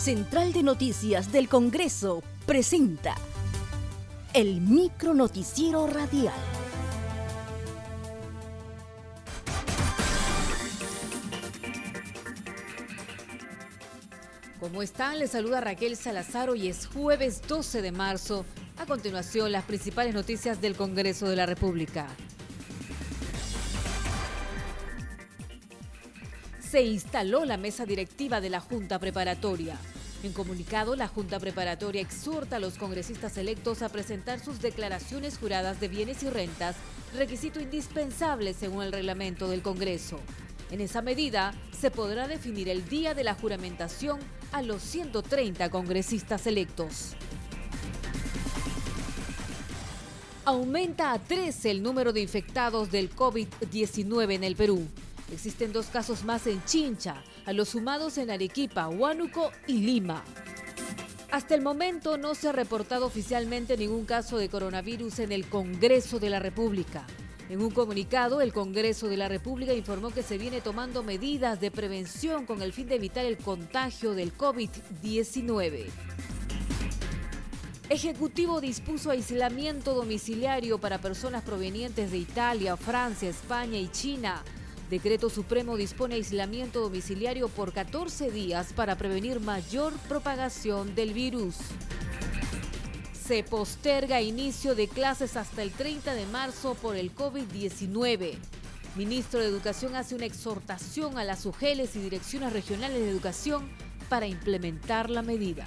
Central de Noticias del Congreso presenta el micro noticiero radial. ¿Cómo están? Les saluda Raquel Salazar. Hoy es jueves 12 de marzo. A continuación, las principales noticias del Congreso de la República. Se instaló la mesa directiva de la Junta Preparatoria. En comunicado, la Junta Preparatoria exhorta a los congresistas electos a presentar sus declaraciones juradas de bienes y rentas, requisito indispensable según el reglamento del Congreso. En esa medida, se podrá definir el día de la juramentación a los 130 congresistas electos. Aumenta a 13 el número de infectados del COVID-19 en el Perú. Existen dos casos más en Chincha, a los sumados en Arequipa, Huánuco y Lima. Hasta el momento no se ha reportado oficialmente ningún caso de coronavirus en el Congreso de la República. En un comunicado, el Congreso de la República informó que se viene tomando medidas de prevención con el fin de evitar el contagio del COVID-19. Ejecutivo dispuso aislamiento domiciliario para personas provenientes de Italia, Francia, España y China. Decreto Supremo dispone aislamiento domiciliario por 14 días para prevenir mayor propagación del virus. Se posterga inicio de clases hasta el 30 de marzo por el COVID-19. Ministro de Educación hace una exhortación a las UGELES y direcciones regionales de educación para implementar la medida.